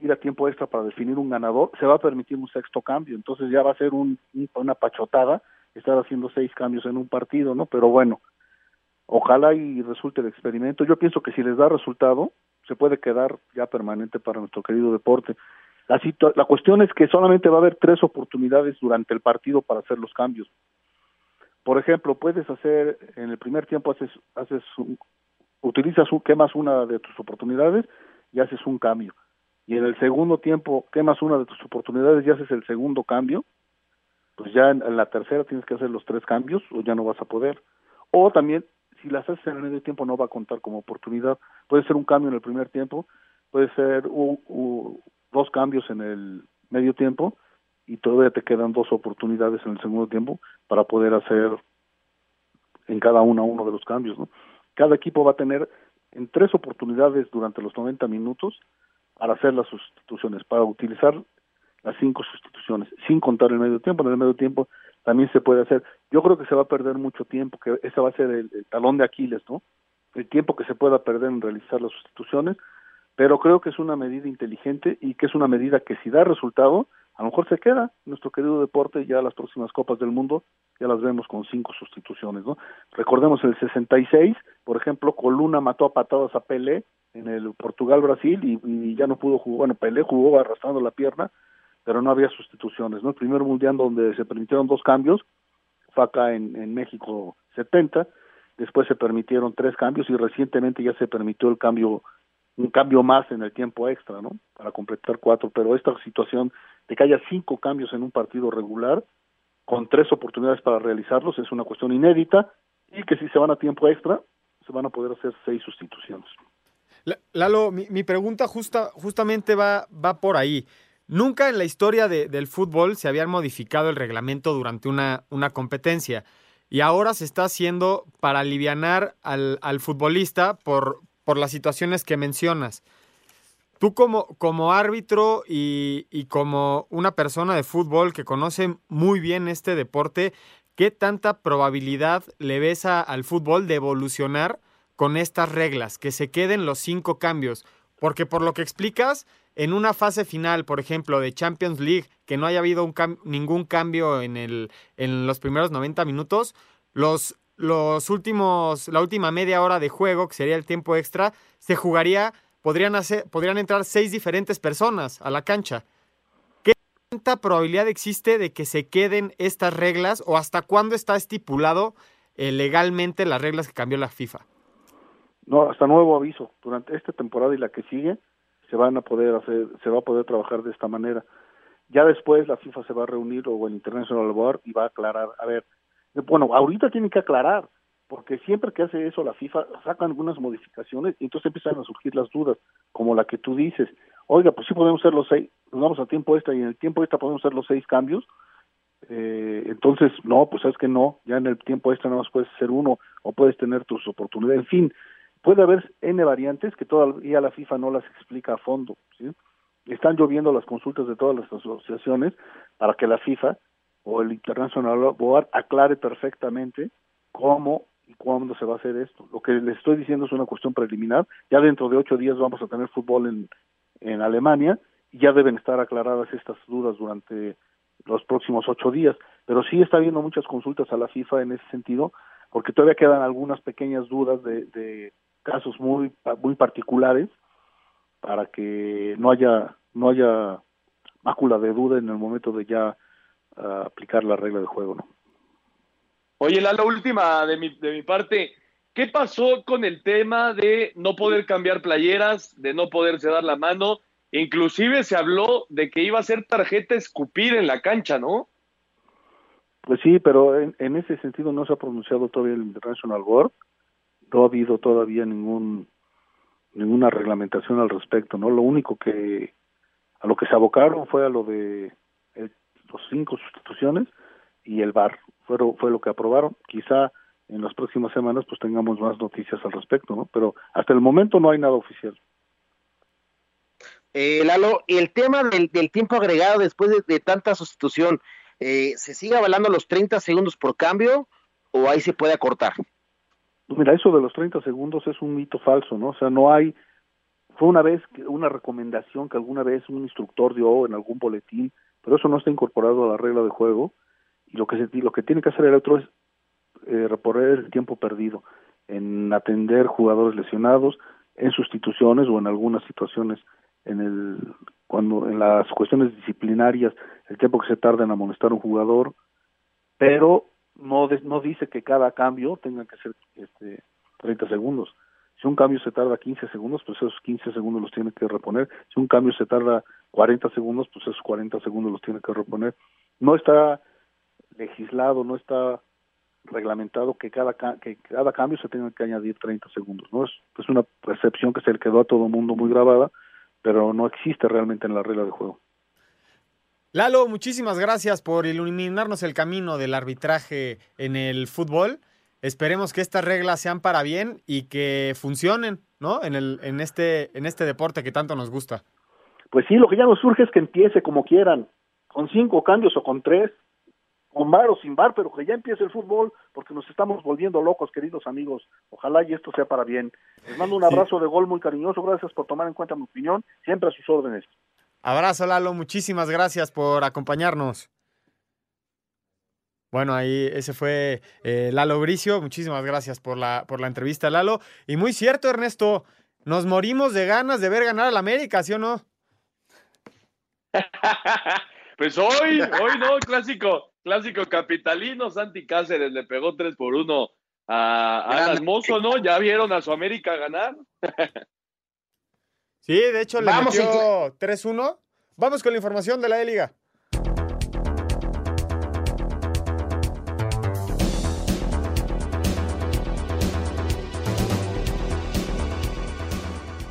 ir a tiempo extra para definir un ganador, se va a permitir un sexto cambio, entonces ya va a ser un, una pachotada estar haciendo seis cambios en un partido, ¿no? Pero bueno, ojalá y resulte el experimento. Yo pienso que si les da resultado, se puede quedar ya permanente para nuestro querido deporte. La, la cuestión es que solamente va a haber tres oportunidades durante el partido para hacer los cambios. Por ejemplo, puedes hacer, en el primer tiempo haces, haces utilizas, un, quemas una de tus oportunidades y haces un cambio. Y en el segundo tiempo quemas una de tus oportunidades y haces el segundo cambio. Pues ya en, la tercera tienes que hacer los tres cambios o ya no vas a poder. O también, si las haces en el medio tiempo no va a contar como oportunidad. Puede ser un cambio en el primer tiempo, puede ser dos cambios en el medio tiempo y todavía te quedan dos oportunidades en el segundo tiempo para poder hacer en cada uno uno de los cambios. ¿no? Cada equipo va a tener en tres oportunidades durante los 90 minutos para hacer las sustituciones, para utilizar las cinco sustituciones, sin contar el medio tiempo. En el medio tiempo también se puede hacer. Yo creo que se va a perder mucho tiempo, que ese va a ser el, talón de Aquiles, ¿no? El tiempo que se pueda perder en realizar las sustituciones, pero creo que es una medida inteligente y que es una medida que si da resultado, a lo mejor se queda nuestro querido deporte ya las próximas copas del mundo ya las vemos con cinco sustituciones no recordemos el 66 por ejemplo Coluna mató a patadas a Pelé en el Portugal Brasil y, ya no pudo jugar bueno Pelé jugó arrastrando la pierna pero no había sustituciones no el primer mundial donde se permitieron dos cambios fue acá en, México 70 después se permitieron tres cambios y recientemente ya se permitió el cambio un cambio más en el tiempo extra, ¿no? Para completar cuatro, pero esta situación de que haya cinco cambios en un partido regular, con tres oportunidades para realizarlos, es una cuestión inédita y que si se van a tiempo extra, se van a poder hacer seis sustituciones. Lalo, mi, pregunta justa, justamente va, va por ahí. Nunca en la historia del fútbol se había modificado el reglamento durante una, competencia y ahora se está haciendo para alivianar al, futbolista por, las situaciones que mencionas. Tú como, como árbitro y, como una persona de fútbol que conoce muy bien este deporte, ¿qué tanta probabilidad le ves al fútbol de evolucionar con estas reglas, que se queden los cinco cambios? Porque por lo que explicas, en una fase final, por ejemplo, de Champions League, que no haya habido ningún cambio en, el, en los primeros 90 minutos, los últimos, la última media hora de juego, que sería el tiempo extra, se jugaría, podrían, hacer, podrían entrar seis diferentes personas a la cancha. ¿Qué tanta probabilidad existe de que se queden estas reglas o hasta cuándo está estipulado eh, legalmente las reglas que cambió la FIFA? No, hasta nuevo aviso. Durante esta temporada y la que sigue se van a poder hacer, se va a poder trabajar de esta manera. Ya después la FIFA se va a reunir o el International Board y va a aclarar, a ver, bueno, ahorita tienen que aclarar, porque siempre que hace eso la FIFA saca algunas modificaciones y entonces empiezan a surgir las dudas, como la que tú dices, oiga, pues sí podemos hacer los seis, nos vamos a tiempo extra y en el tiempo extra podemos hacer los seis cambios, eh, entonces no, pues sabes que no, ya en el tiempo extra nada más puedes hacer uno o puedes tener tus oportunidades, en fin, puede haber N variantes que todavía la FIFA no las explica a fondo, ¿sí? Están lloviendo las consultas de todas las asociaciones para que la FIFA o el International Board aclare perfectamente cómo y cuándo se va a hacer esto. Lo que les estoy diciendo es una cuestión preliminar. Ya dentro de ocho días vamos a tener fútbol en, en Alemania y ya deben estar aclaradas estas dudas durante los próximos ocho días. Pero sí está habiendo muchas consultas a la FIFA en ese sentido, porque todavía quedan algunas pequeñas dudas de, de casos muy muy particulares para que no haya no haya mácula de duda en el momento de ya aplicar la regla de juego, ¿no? Oye, la, última de mi, de mi parte, ¿qué pasó con el tema de no poder cambiar playeras, de no poderse dar la mano? Inclusive se habló de que iba a ser tarjeta escupir en la cancha, ¿no? Pues sí, pero en, en ese sentido no se ha pronunciado todavía el International Board, no ha habido todavía ningún ninguna reglamentación al respecto, ¿no? Lo único que a lo que se abocaron fue a lo de los cinco sustituciones y el VAR, fue, lo que aprobaron. Quizá en las próximas semanas pues tengamos más noticias al respecto, ¿no? Pero hasta el momento no hay nada oficial. Eh, Lalo, el tema del, tiempo agregado después de, tanta sustitución, eh, ¿se sigue avalando los 30 segundos por cambio o ahí se puede acortar? Pues mira, eso de los 30 segundos es un mito falso, ¿no? O sea, no hay, fue una vez una recomendación que alguna vez un instructor dio en algún boletín, pero eso no está incorporado a la regla de juego y lo que se, lo que tiene que hacer el otro es eh, reponer el tiempo perdido en atender jugadores lesionados, en sustituciones o en algunas situaciones en el cuando en las cuestiones disciplinarias el tiempo que se tarda en amonestar a un jugador, pero no, no dice que cada cambio tenga que ser este, 30 segundos. Si un cambio se tarda 15 segundos, pues esos 15 segundos los tiene que reponer. Si un cambio se tarda 40 segundos, pues esos 40 segundos los tiene que reponer. No está legislado, no está reglamentado que cada que cada cambio se tenga que añadir 30 segundos, ¿no? Es, es una percepción que se le quedó a todo el mundo muy grabada, pero no existe realmente en la regla de juego. Lalo, muchísimas gracias por iluminarnos el camino del arbitraje en el fútbol. Esperemos que estas reglas sean para bien y que funcionen, ¿no? En, el, en, este, en este deporte que tanto nos gusta. Pues sí, lo que ya nos surge es que empiece como quieran, con cinco cambios o con tres, con bar o sin bar, pero que ya empiece el fútbol, porque nos estamos volviendo locos, queridos amigos. Ojalá y esto sea para bien. Les mando un abrazo de gol muy cariñoso, gracias por tomar en cuenta mi opinión, siempre a sus órdenes. Abrazo, Lalo. Muchísimas gracias por acompañarnos. Bueno, ahí ese fue eh, Lalo Bricio. Muchísimas gracias por la, por la entrevista, Lalo. Y muy cierto, Ernesto, nos morimos de ganas de ver ganar al América, ¿sí o no? [laughs] pues hoy, hoy no, clásico, clásico capitalino, Santi Cáceres le pegó 3 por 1 a, a Mozo, ¿no? ¿Ya vieron a su América ganar? [laughs] Sí, de hecho le metió 3-1. Vamos con la información de la E-Liga.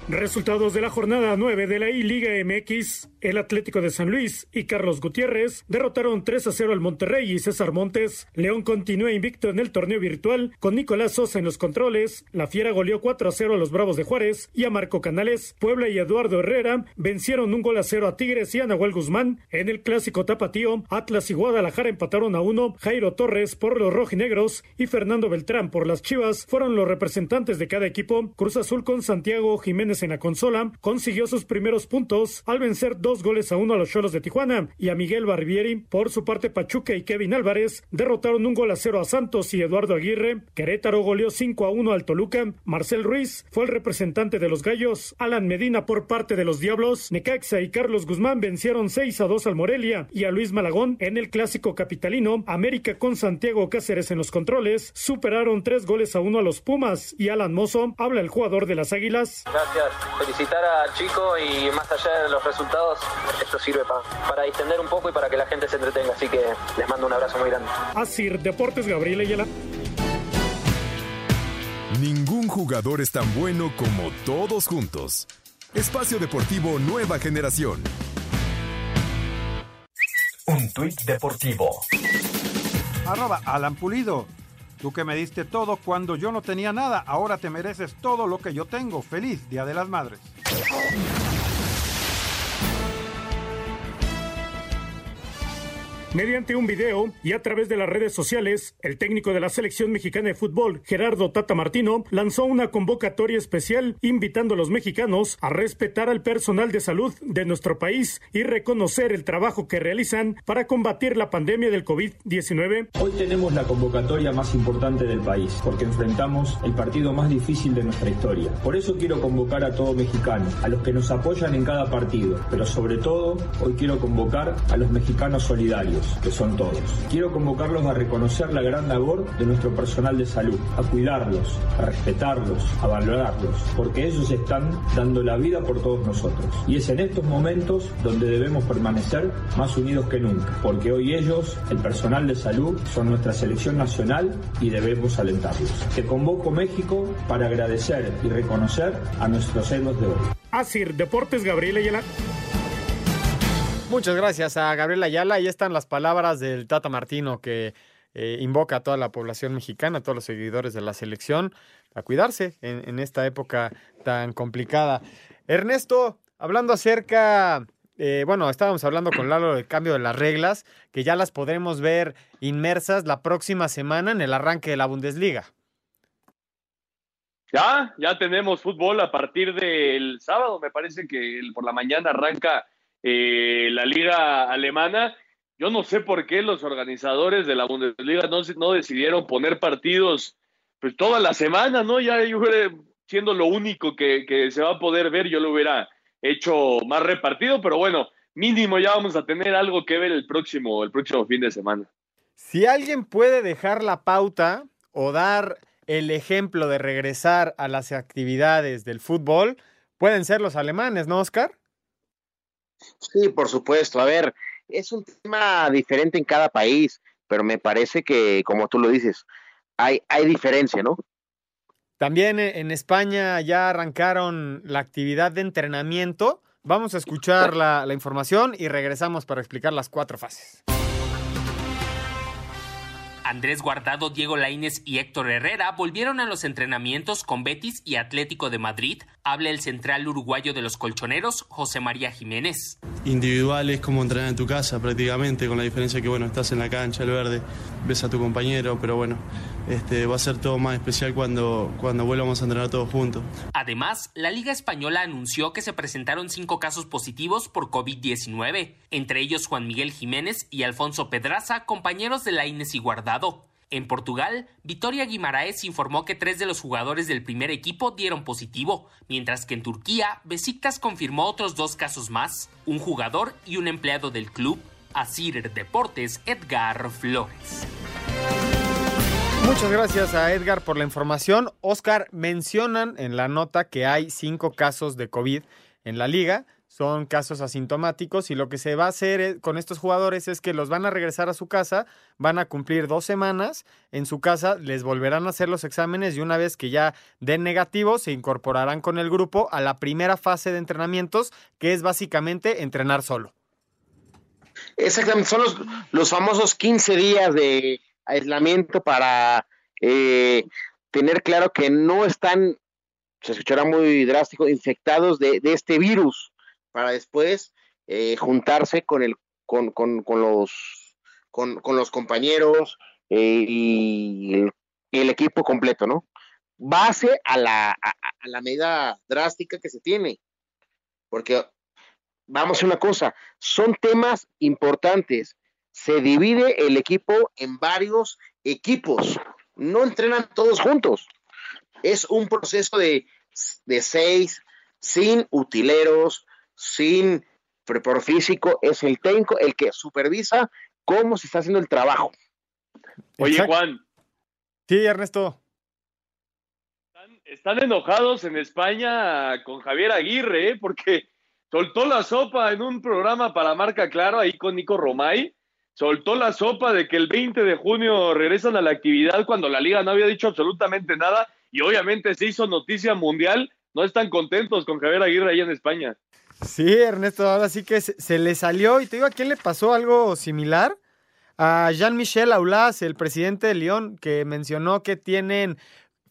Resultados de la jornada 9 de la I-Liga MX. El Atlético de San Luis y Carlos Gutiérrez derrotaron 3 a 0 al Monterrey y César Montes. León continúa invicto en el torneo virtual con Nicolás Sosa en los controles. La Fiera goleó 4 a 0 a los Bravos de Juárez y a Marco Canales. Puebla y Eduardo Herrera vencieron un gol a 0 a Tigres y a Nahuel Guzmán. En el clásico tapatío, Atlas y Guadalajara empataron a 1. Jairo Torres por los rojinegros y Fernando Beltrán por las Chivas fueron los representantes de cada equipo. Cruz Azul con Santiago Jiménez en la consola consiguió sus primeros puntos al vencer dos goles a uno a los Cholos de Tijuana y a Miguel Barbieri. Por su parte, Pachuca y Kevin Álvarez derrotaron un gol a cero a Santos y Eduardo Aguirre. Querétaro goleó 5 a 1 al Toluca. Marcel Ruiz fue el representante de los Gallos. Alan Medina por parte de los Diablos. Necaxa y Carlos Guzmán vencieron 6 a 2 al Morelia y a Luis Malagón en el clásico capitalino. América con Santiago Cáceres en los controles superaron tres goles a uno a los Pumas y Alan Mozo habla el jugador de las Águilas. Gracias felicitar al chico y más allá de los resultados, esto sirve para distender un poco y para que la gente se entretenga. Así que les mando un abrazo muy grande. Así, Deportes Gabriel Ayala. Ningún jugador es tan bueno como todos juntos. Espacio Deportivo Nueva Generación. Un tuit deportivo. Arroba Alan Pulido. Tú que me diste todo cuando yo no tenía nada, ahora te mereces todo lo que yo tengo. Feliz Día de las Madres. Mediante un video y a través de las redes sociales, el técnico de la selección mexicana de fútbol, Gerardo Tata Martino, lanzó una convocatoria especial invitando a los mexicanos a respetar al personal de salud de nuestro país y reconocer el trabajo que realizan para combatir la pandemia del COVID-19. Hoy tenemos la convocatoria más importante del país porque enfrentamos el partido más difícil de nuestra historia. Por eso quiero convocar a todo mexicano, a los que nos apoyan en cada partido, pero sobre todo hoy quiero convocar a los mexicanos solidarios que son todos. Quiero convocarlos a reconocer la gran labor de nuestro personal de salud, a cuidarlos, a respetarlos, a valorarlos, porque ellos están dando la vida por todos nosotros. Y es en estos momentos donde debemos permanecer más unidos que nunca, porque hoy ellos, el personal de salud, son nuestra selección nacional y debemos alentarlos. Te convoco México para agradecer y reconocer a nuestros héroes de hoy. Asir Deportes Gabriel. Muchas gracias a Gabriel Ayala. Ahí están las palabras del Tata Martino que eh, invoca a toda la población mexicana, a todos los seguidores de la selección, a cuidarse en, en esta época tan complicada. Ernesto, hablando acerca, eh, bueno, estábamos hablando con Lalo del cambio de las reglas, que ya las podremos ver inmersas la próxima semana en el arranque de la Bundesliga. Ya, ya tenemos fútbol a partir del sábado, me parece que por la mañana arranca eh, la liga alemana. Yo no sé por qué los organizadores de la Bundesliga no, no decidieron poner partidos pues toda la semana, ¿no? Ya yo siendo lo único que, que se va a poder ver, yo lo hubiera hecho más repartido, pero bueno, mínimo ya vamos a tener algo que ver el próximo, el próximo fin de semana. Si alguien puede dejar la pauta o dar el ejemplo de regresar a las actividades del fútbol, pueden ser los alemanes, ¿no, Oscar? Sí, por supuesto. A ver, es un tema diferente en cada país, pero me parece que, como tú lo dices, hay, hay diferencia, ¿no? También en España ya arrancaron la actividad de entrenamiento. Vamos a escuchar la, la información y regresamos para explicar las cuatro fases. Andrés Guardado, Diego Laínez y Héctor Herrera volvieron a los entrenamientos con Betis y Atlético de Madrid. Habla el central uruguayo de los colchoneros, José María Jiménez. Individual es como entrenar en tu casa prácticamente, con la diferencia que bueno, estás en la cancha, el verde, ves a tu compañero, pero bueno, este, va a ser todo más especial cuando, cuando vuelvamos a entrenar todos juntos. Además, la Liga Española anunció que se presentaron cinco casos positivos por COVID-19, entre ellos Juan Miguel Jiménez y Alfonso Pedraza, compañeros de Laínez y Guardado. En Portugal, Vitoria Guimaraes informó que tres de los jugadores del primer equipo dieron positivo, mientras que en Turquía, Besiktas confirmó otros dos casos más, un jugador y un empleado del club, Asir Deportes Edgar Flores. Muchas gracias a Edgar por la información. Oscar, mencionan en la nota que hay cinco casos de COVID en la liga. Son casos asintomáticos y lo que se va a hacer con estos jugadores es que los van a regresar a su casa, van a cumplir dos semanas en su casa, les volverán a hacer los exámenes y una vez que ya den negativo se incorporarán con el grupo a la primera fase de entrenamientos que es básicamente entrenar solo. Exactamente, son los, los famosos 15 días de aislamiento para eh, tener claro que no están, se escuchará muy drástico, infectados de este virus, para después eh, juntarse con, el, con, con, con los, con, con, los compañeros eh, y, el, equipo completo, ¿no? Base a la, a, a la medida drástica que se tiene, porque vamos a una cosa, son temas importantes se divide el equipo en varios equipos. No entrenan todos juntos. Es un proceso de, de seis, sin utileros, sin preparo físico. Es el técnico el que supervisa cómo se está haciendo el trabajo. Oye, Exacto. Juan. Sí, Ernesto. Están, están, enojados en España con Javier Aguirre, ¿eh? porque soltó la sopa en un programa para Marca Claro ahí con Nico Romay soltó la sopa de que el 20 de junio regresan a la actividad cuando la liga no había dicho absolutamente nada y obviamente se hizo noticia mundial. No están contentos con Javier Aguirre ahí en España. Sí, Ernesto, ahora sí que se, le salió y te digo, ¿a quién le pasó algo similar? A Jean-Michel Aulas, el presidente de Lyon, que mencionó que tienen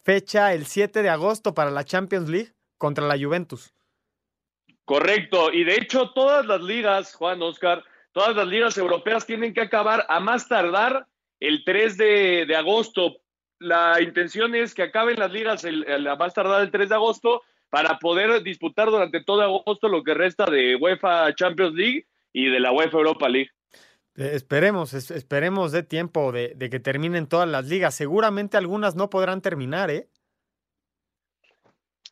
fecha el 7 de agosto para la Champions League contra la Juventus. Correcto, y de hecho todas las ligas, Juan Oscar, todas las ligas europeas tienen que acabar a más tardar el 3 de, agosto. La intención es que acaben las ligas el, el, a más tardar el 3 de agosto para poder disputar durante todo agosto lo que resta de UEFA Champions League y de la UEFA Europa League. Eh, esperemos, es, esperemos de tiempo de, de, que terminen todas las ligas. Seguramente algunas no podrán terminar, ¿eh?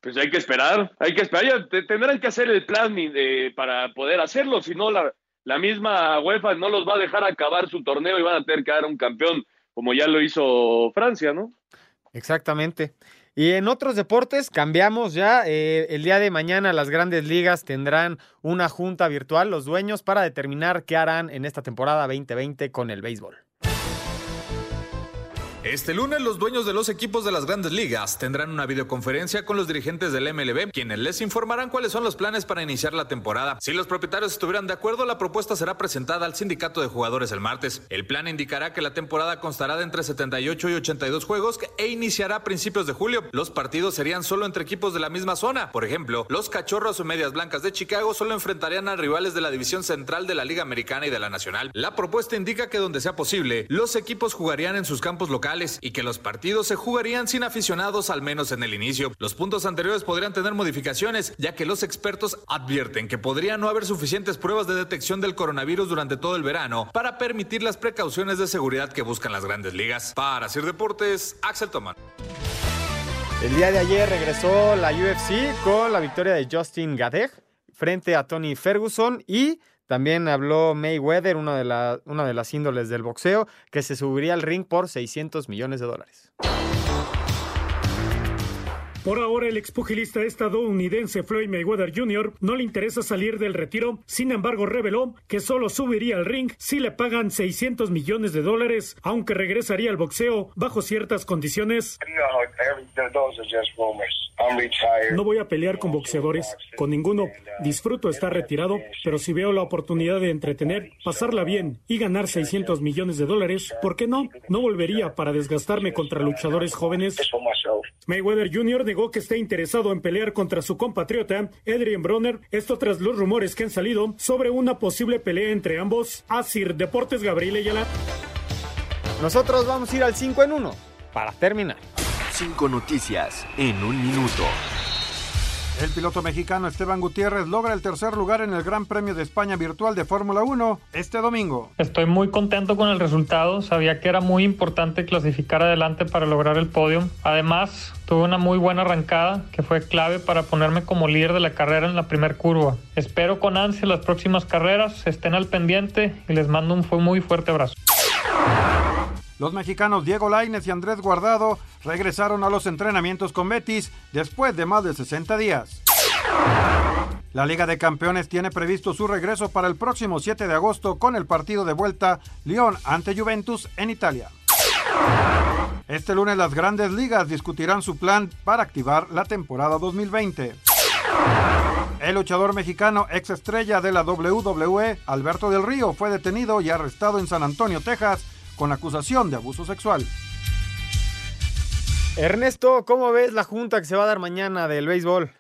Pues hay que esperar, hay que esperar. Ya tendrán que hacer el plan de, para poder hacerlo, si no la, la misma UEFA no los va a dejar acabar su torneo y van a tener que dar un campeón, como ya lo hizo Francia, ¿no? Exactamente. Y en otros deportes cambiamos ya. Eh, el día de mañana las grandes ligas tendrán una junta virtual, los dueños, para determinar qué harán en esta temporada 2020 con el béisbol. Este lunes los dueños de los equipos de las grandes ligas tendrán una videoconferencia con los dirigentes del MLB, quienes les informarán cuáles son los planes para iniciar la temporada. Si los propietarios estuvieran de acuerdo, la propuesta será presentada al sindicato de jugadores el martes. El plan indicará que la temporada constará de entre 78 y 82 juegos e iniciará a principios de julio. Los partidos serían solo entre equipos de la misma zona. Por ejemplo, los Cachorros o Medias Blancas de Chicago solo enfrentarían a rivales de la división central de la Liga Americana y de la Nacional. La propuesta indica que donde sea posible, los equipos jugarían en sus campos locales y que los partidos se jugarían sin aficionados al menos en el inicio. Los puntos anteriores podrían tener modificaciones, ya que los expertos advierten que podría no haber suficientes pruebas de detección del coronavirus durante todo el verano para permitir las precauciones de seguridad que buscan las grandes ligas. Para Sir Deportes, Axel Toman. El día de ayer regresó la UFC con la victoria de Justin Gadeg frente a Tony Ferguson y también habló Mayweather, una de, la, una de las índoles del boxeo, que se subiría al ring por 600 millones de dólares. Por ahora, el expugilista estadounidense Floyd Mayweather Jr. no le interesa salir del retiro. Sin embargo, reveló que solo subiría al ring si le pagan 600 millones de dólares, aunque regresaría al boxeo bajo ciertas condiciones. No voy a pelear con boxeadores, con ninguno. Disfruto estar retirado, pero si veo la oportunidad de entretener, pasarla bien y ganar 600 millones de dólares, ¿por qué no? No volvería para desgastarme contra luchadores jóvenes. Mayweather Jr. negó que esté interesado en pelear contra su compatriota Adrian Bronner, esto tras los rumores que han salido sobre una posible pelea entre ambos. Asir Deportes Gabriel Ayala. Nosotros vamos a ir al 5 en 1 para terminar. Cinco noticias en un minuto. El piloto mexicano Esteban Gutiérrez logra el tercer lugar en el Gran Premio de España Virtual de Fórmula 1 este domingo. Estoy muy contento con el resultado, sabía que era muy importante clasificar adelante para lograr el podio. Además, tuve una muy buena arrancada que fue clave para ponerme como líder de la carrera en la primera curva. Espero con ansia las próximas carreras, estén al pendiente y les mando un muy fuerte abrazo. Los mexicanos Diego Laines y Andrés Guardado regresaron a los entrenamientos con Betis después de más de 60 días. La Liga de Campeones tiene previsto su regreso para el próximo 7 de agosto con el partido de vuelta Lyon ante Juventus en Italia. Este lunes las grandes ligas discutirán su plan para activar la temporada 2020. El luchador mexicano ex estrella de la WWE, Alberto del Río, fue detenido y arrestado en San Antonio, Texas, con acusación de abuso sexual. Ernesto, ¿cómo ves la junta que se va a dar mañana del béisbol?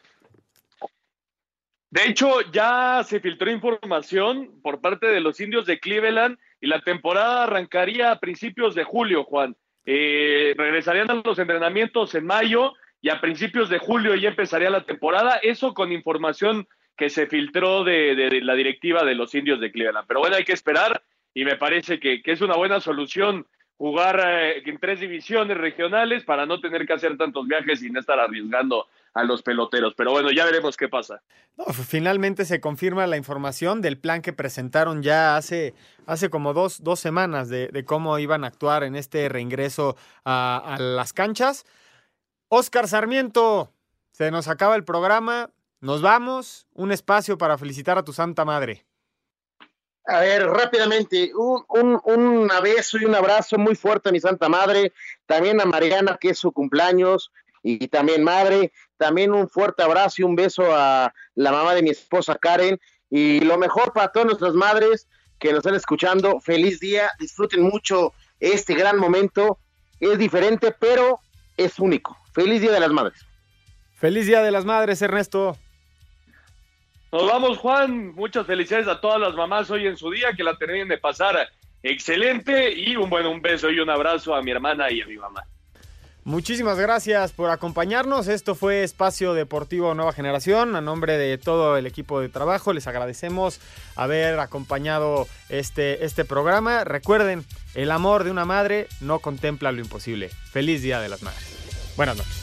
De hecho, ya se filtró información por parte de los indios de Cleveland y la temporada arrancaría a principios de julio, Juan. Eh, regresarían a los entrenamientos en mayo y a principios de julio ya empezaría la temporada. Eso con información que se filtró de, de la directiva de los indios de Cleveland. Pero bueno, hay que esperar y me parece que, es una buena solución jugar eh, en tres divisiones regionales para no tener que hacer tantos viajes y no estar arriesgando a los peloteros. Pero bueno, ya veremos qué pasa. finalmente se confirma la información del plan que presentaron ya hace, hace como dos, dos semanas de, cómo iban a actuar en este reingreso a, a las canchas. Oscar Sarmiento, se nos acaba el programa. Nos vamos. Un espacio para felicitar a tu Santa Madre. A ver, rápidamente, un, un, un, beso y un abrazo muy fuerte a mi Santa Madre, también a Mariana, que es su cumpleaños, y también madre, también un fuerte abrazo y un beso a la mamá de mi esposa Karen, y lo mejor para todas nuestras madres que nos están escuchando, feliz día, disfruten mucho este gran momento, es diferente, pero es único. Feliz Día de las Madres. Feliz Día de las Madres, Ernesto. Nos vamos, Juan. Muchas felicidades a todas las mamás hoy en su día, que la terminen de pasar excelente y un bueno, un beso y un abrazo a mi hermana y a mi mamá. Muchísimas gracias por acompañarnos. Esto fue Espacio Deportivo Nueva Generación. A nombre de todo el equipo de trabajo, les agradecemos haber acompañado este, este programa. Recuerden, el amor de una madre no contempla lo imposible. Feliz Día de las Madres. Buenas noches.